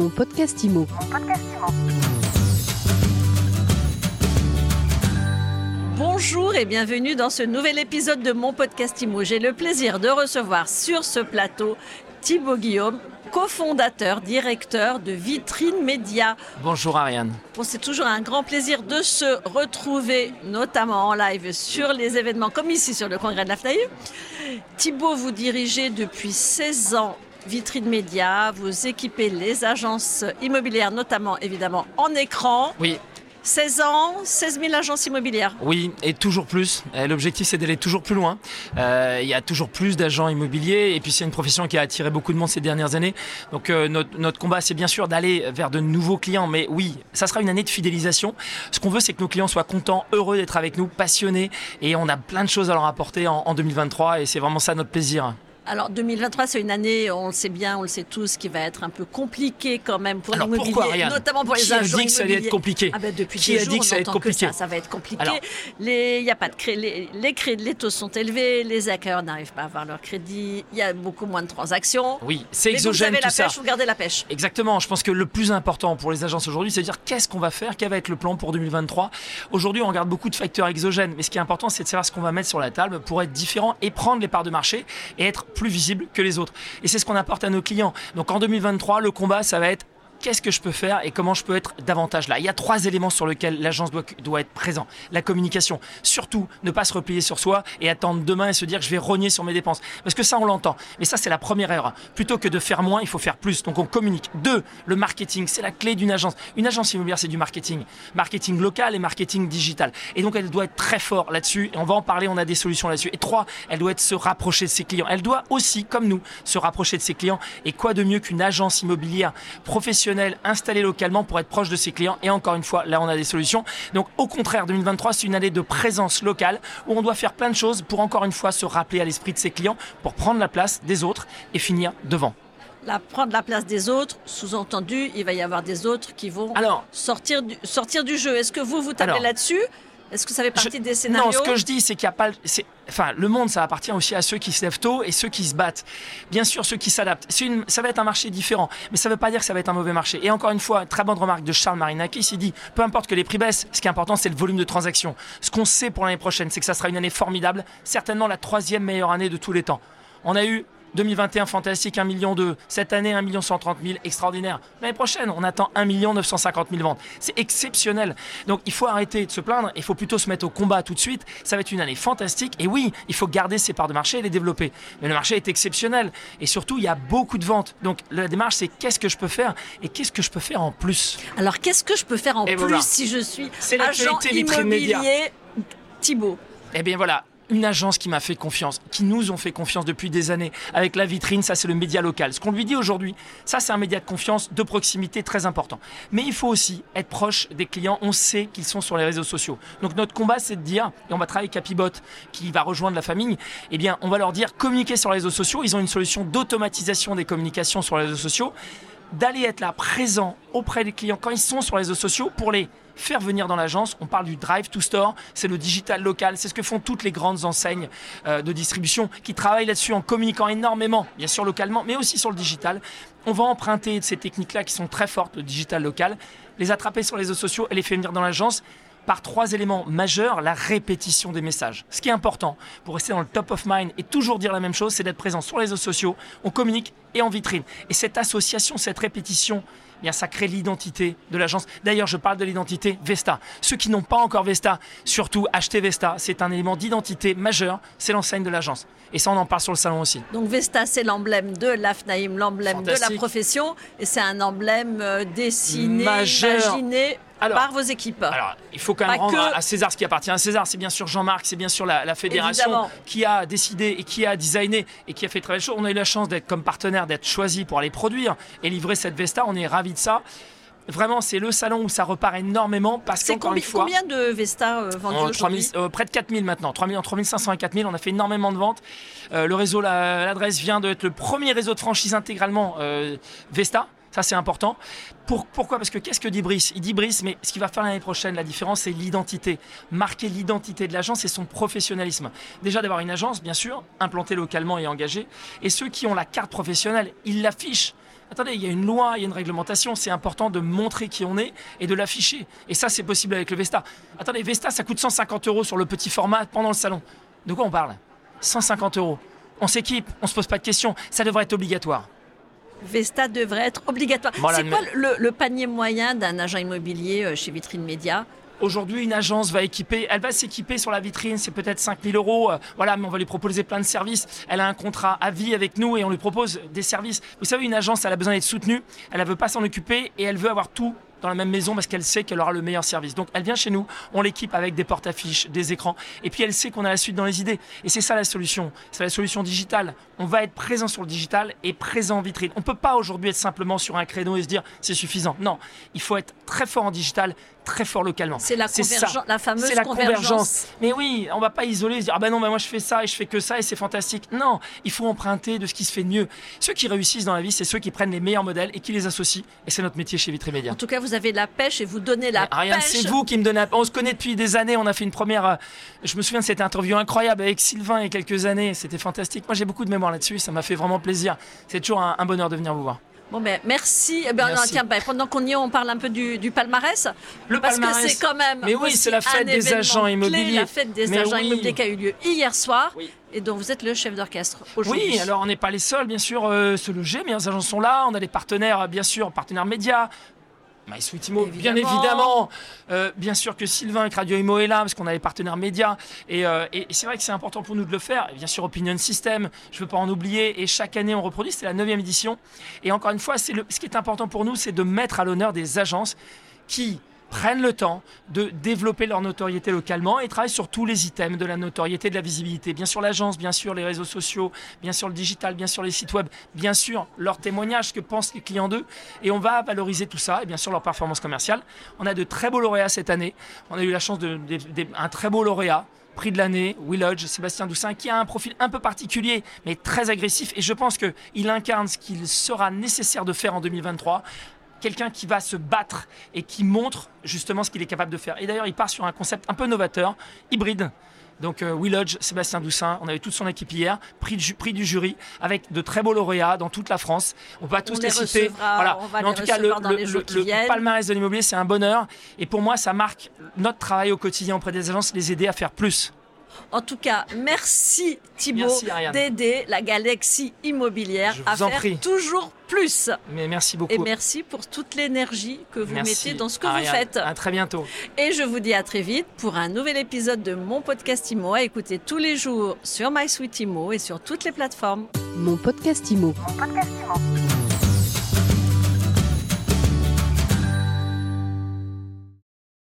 Mon podcast IMO. Bonjour et bienvenue dans ce nouvel épisode de mon podcast IMO. J'ai le plaisir de recevoir sur ce plateau Thibaut Guillaume, cofondateur, directeur de Vitrine Média. Bonjour Ariane. Bon, c'est toujours un grand plaisir de se retrouver, notamment en live sur les événements comme ici sur le congrès de la FNAIM. Thibaut, vous dirigez depuis 16 ans Vitrine Média, vous équipez les agences immobilières, notamment évidemment en écran. Oui. 16 ans, 16 000 agences immobilières. Oui, et toujours plus. L'objectif, c'est d'aller toujours plus loin. Euh, il y a toujours plus d'agents immobiliers, et puis c'est une profession qui a attiré beaucoup de monde ces dernières années. Donc euh, notre, notre, combat, c'est bien sûr d'aller vers de nouveaux clients, mais oui, ça sera une année de fidélisation. Ce qu'on veut, c'est que nos clients soient contents, heureux d'être avec nous, passionnés, et on a plein de choses à leur apporter en, en 2023, et c'est vraiment ça notre plaisir. Alors 2023, c'est une année, on le sait bien, on le sait tous, qui va être un peu compliquée quand même pour l'immobilier, notamment pour les qui agents a dit que ça allait être compliqué ah ben Depuis Qui a dit que ça allait être compliqué ça, ça, va être compliqué. Alors, les, y a pas de cré... les, les, crédits, les taux sont élevés, les acquéreurs n'arrivent pas à avoir leur crédit, il y a beaucoup moins de transactions. Oui, c'est exogène vous avez tout la ça. Pêche, vous gardez la pêche. Exactement. Je pense que le plus important pour les agences aujourd'hui, c'est de dire qu'est-ce qu'on va faire, quel va être le plan pour 2023. Aujourd'hui, on regarde beaucoup de facteurs exogènes, mais ce qui est important, c'est de savoir ce qu'on va mettre sur la table pour être différent et prendre les parts de marché et être plus visible que les autres. Et c'est ce qu'on apporte à nos clients. Donc en 2023, le combat, ça va être qu'est-ce que je peux faire et comment je peux être davantage là. Il y a trois éléments sur lesquels l'agence doit, doit, être présent. La communication. Surtout, ne pas se replier sur soi et attendre demain et se dire je vais rogner sur mes dépenses. Parce que ça, on l'entend. Mais ça, c'est la première erreur. Plutôt que de faire moins, il faut faire plus. Donc on communique. Deux, le marketing. C'est la clé d'une agence. Une agence immobilière, c'est du marketing. Marketing local et marketing digital. Et donc elle doit être très fort là-dessus. Et on va en parler, on a des solutions là-dessus. Et trois, elle doit être se rapprocher de ses clients. Elle doit aussi, comme nous, se rapprocher de ses clients. Et quoi de mieux qu'une agence immobilière professionnelle installée localement pour être proche de ses clients. Et encore une fois, là, on a des solutions. Donc, au contraire, 2023, c'est une année de présence locale où on doit faire plein de choses pour encore une fois se rappeler à l'esprit de ses clients pour prendre la place des autres et finir devant. La, prendre la place des autres, sous-entendu, il va y avoir des autres qui vont Alors, sortir, du, sortir du jeu. Est-ce que vous, vous tapez là-dessus est-ce que ça fait partie je, des scénarios Non, ce que je dis, c'est qu'il n'y a pas. Enfin, le monde, ça appartient aussi à ceux qui se lèvent tôt et ceux qui se battent. Bien sûr, ceux qui s'adaptent. Une, ça va être un marché différent, mais ça ne veut pas dire que ça va être un mauvais marché. Et encore une fois, très bonne remarque de Charles Marinakis, il dit peu importe que les prix baissent, ce qui est important, c'est le volume de transactions. Ce qu'on sait pour l'année prochaine, c'est que ça sera une année formidable, certainement la troisième meilleure année de tous les temps. On a eu 2021 fantastique, 1 million 2. Cette année, 1 million 130 000, extraordinaire. L'année prochaine, on attend 1 million 950 000 ventes. C'est exceptionnel. Donc il faut arrêter de se plaindre, il faut plutôt se mettre au combat tout de suite. Ça va être une année fantastique. Et oui, il faut garder ses parts de marché et les développer. Mais le marché est exceptionnel. Et surtout, il y a beaucoup de ventes. Donc la démarche, c'est qu'est-ce que je peux faire et qu'est-ce que je peux faire en plus? Alors qu'est-ce que je peux faire en et plus voilà. si je suis C'est agent immobilier Thibault Eh bien voilà, une agence qui m'a fait confiance, qui nous ont fait confiance depuis des années. Avec la vitrine, ça c'est le média local. Ce qu'on lui dit aujourd'hui, ça c'est un média de confiance, de proximité très important. Mais il faut aussi être proche des clients. On sait qu'ils sont sur les réseaux sociaux. Donc notre combat c'est de dire, et on va travailler avec Capibot qui va rejoindre la famille, eh bien on va leur dire communiquer sur les réseaux sociaux. Ils ont une solution d'automatisation des communications sur les réseaux sociaux d'aller être là présent auprès des clients quand ils sont sur les réseaux sociaux pour les faire venir dans l'agence. On parle du drive to store, c'est le digital local, c'est ce que font toutes les grandes enseignes euh, de distribution qui travaillent là-dessus en communiquant énormément, bien sûr localement, mais aussi sur le digital. On va emprunter ces techniques-là qui sont très fortes, le digital local, les attraper sur les réseaux sociaux et les faire venir dans l'agence par trois éléments majeurs, la répétition des messages. Ce qui est important pour rester dans le top of mind et toujours dire la même chose, c'est d'être présent sur les réseaux sociaux, on communique et en vitrine. Et cette association, cette répétition, eh bien, ça crée l'identité de l'agence. D'ailleurs, je parle de l'identité Vesta. Ceux qui n'ont pas encore Vesta, surtout achetez Vesta. C'est un élément d'identité majeur. C'est l'enseigne de l'agence. Et ça, on en parle sur le salon aussi. Donc Vesta, c'est l'emblème de l'AFNAIM, l'emblème de la profession. Et c'est un emblème dessiné, majeur. imaginé alors, par vos équipes. Alors, il faut quand même Pas rendre que- à César ce qui appartient à César. C'est bien sûr Jean-Marc, c'est bien sûr la, la fédération Évidemment. qui a décidé et qui a designé et qui a fait très belle chose. On a eu la chance d'être comme partenaire, d'être choisi pour aller produire et livrer cette Vesta. On est ravis de ça. Vraiment, c'est le salon où ça repart énormément parce C'est qu'encore combi- une fois, combien de Vesta euh, vendus en aujourd'hui 3000, euh, près de 4000 maintenant, 3000, en 3500 et 4000, on a fait énormément de ventes. Euh, le réseau, la- l'adresse vient d'être le premier réseau de franchise intégralement euh, Vesta. Ça, c'est important. Pour- pourquoi? Parce que qu'est-ce que dit Brice? Il dit Brice, mais ce qui va faire l'année prochaine, la différence, c'est l'identité. Marquer l'identité de l'agence et son professionnalisme. Déjà d'avoir une agence, bien sûr, implantée localement et engagée. Et ceux qui ont la carte professionnelle, ils l'affichent Attendez, il y a une loi, il y a une réglementation, c'est important de montrer qui on est et de l'afficher. Et ça, c'est possible avec le Vesta. Attendez, Vesta, ça coûte 150 euros sur le petit format pendant le salon. De quoi on parle? 150 euros. On s'équipe, on se pose pas de questions, ça devrait être obligatoire. Vesta devrait être obligatoire. C'est quoi le, le panier moyen d'un agent immobilier euh, chez Vitrine Média? Aujourd'hui, une agence va équiper, elle va s'équiper sur la vitrine, c'est peut-être 5000 euros, euh, voilà, mais on va lui proposer plein de services. Elle a un contrat à vie avec nous et on lui propose des services. Vous savez, une agence, elle a besoin d'être soutenue, elle ne veut pas s'en occuper et elle veut avoir tout dans la même maison parce qu'elle sait qu'elle aura le meilleur service. Donc elle vient chez nous, on l'équipe avec des porte-affiches, des écrans, et puis elle sait qu'on a la suite dans les idées. Et c'est ça la solution, c'est la solution digitale. On va être présent sur le digital et présent en vitrine. On ne peut pas aujourd'hui être simplement sur un créneau et se dire c'est suffisant. Non, il faut être très fort en digital, très fort localement. C'est la, ça. convergen- la fameuse la convergence. convergence. Mais oui, on va pas isoler, se dire ah ben non, ben moi je fais ça et je fais que ça et c'est fantastique. Non, il faut emprunter de ce qui se fait de mieux. Ceux qui réussissent dans la vie, c'est ceux qui prennent les meilleurs modèles et qui les associent. Et c'est notre métier chez Vitremedia. En tout cas, vous avez la pêche et vous donnez la Ariane, pêche. c'est vous qui me donnez. la- On se connaît depuis des années. On a fait une première. euh, Je me souviens de cette interview incroyable avec Sylvain il y a quelques années. C'était fantastique. Moi, j'ai beaucoup de mémoire là-dessus. Ça m'a fait vraiment plaisir. C'est toujours un, un bonheur de venir vous voir. Bon, ben, merci. Eh ben, non, Merci. tiens, ben, pendant qu'on y est, on parle un peu du, du palmarès. Le parce palmarès. que c'est quand même. Mais oui, c'est la fête des agents clé, immobiliers. la fête des Mais agents oui. immobiliers qui a eu lieu hier soir. Oui. Et dont vous êtes le chef d'orchestre aujourd'hui. Oui, alors on n'est pas les seuls, bien sûr, euh, se loger. Mais les agents sont là. On a des partenaires, euh, bien sûr, partenaires médias. MySweetImo, bien Évidemment. évidemment. Euh, bien sûr que Sylvain avec Radio Imo est là, parce qu'on a les partenaires médias. Et, euh, et- et c'est vrai que c'est important pour nous de le faire. Et bien sûr, Opinion System, je ne veux pas en oublier. Et chaque année, on reproduit. C'est la 9 édition. Et encore une fois, le, ce qui est important pour nous, c'est de mettre à l'honneur des agences qui prennent le temps de développer leur notoriété localement et travaillent sur tous les items de la notoriété, de la visibilité. Bien sûr l'agence, bien sûr les réseaux sociaux, bien sûr le digital, bien sûr les sites web, bien sûr leurs témoignages, que pensent les clients d'eux. Et on va valoriser tout ça et bien sûr leur performance commerciale. On a de très beaux lauréats cette année. On a eu la chance de, de- de- un très beau lauréat. Prix de l'année, Will Hodge, Sébastien Doussin, qui a un profil un peu particulier, mais très agressif. Et je pense qu'il incarne ce qu'il sera nécessaire de faire en 2023 quelqu'un qui va se battre et qui montre justement ce qu'il est capable de faire. Et d'ailleurs, il part sur un concept un peu novateur, hybride. Donc euh, Will Hodge, Sébastien Doussin, on avait toute son équipe hier, prix, du prix du jury, avec de très beaux lauréats dans toute la France. On va tous les les citer. Voilà. on va Mais en les tout cas, le, le- le- palmarès de l'immobilier, c'est un bonheur. Et pour moi, ça marque notre travail au quotidien auprès des agences, les aider à faire plus. En tout cas, merci Ariane. d'aider la galaxie immobilière à faire prie. toujours plus. Mais merci beaucoup. Et merci pour toute l'énergie que vous Merci, mettez dans ce que Ariane. vous faites. À très bientôt. Et je vous dis à très vite pour un nouvel épisode de mon podcast Imo à écouter tous les jours sur MySuite Imo et sur toutes les plateformes. Mon podcast Imo. Mon podcast Imo.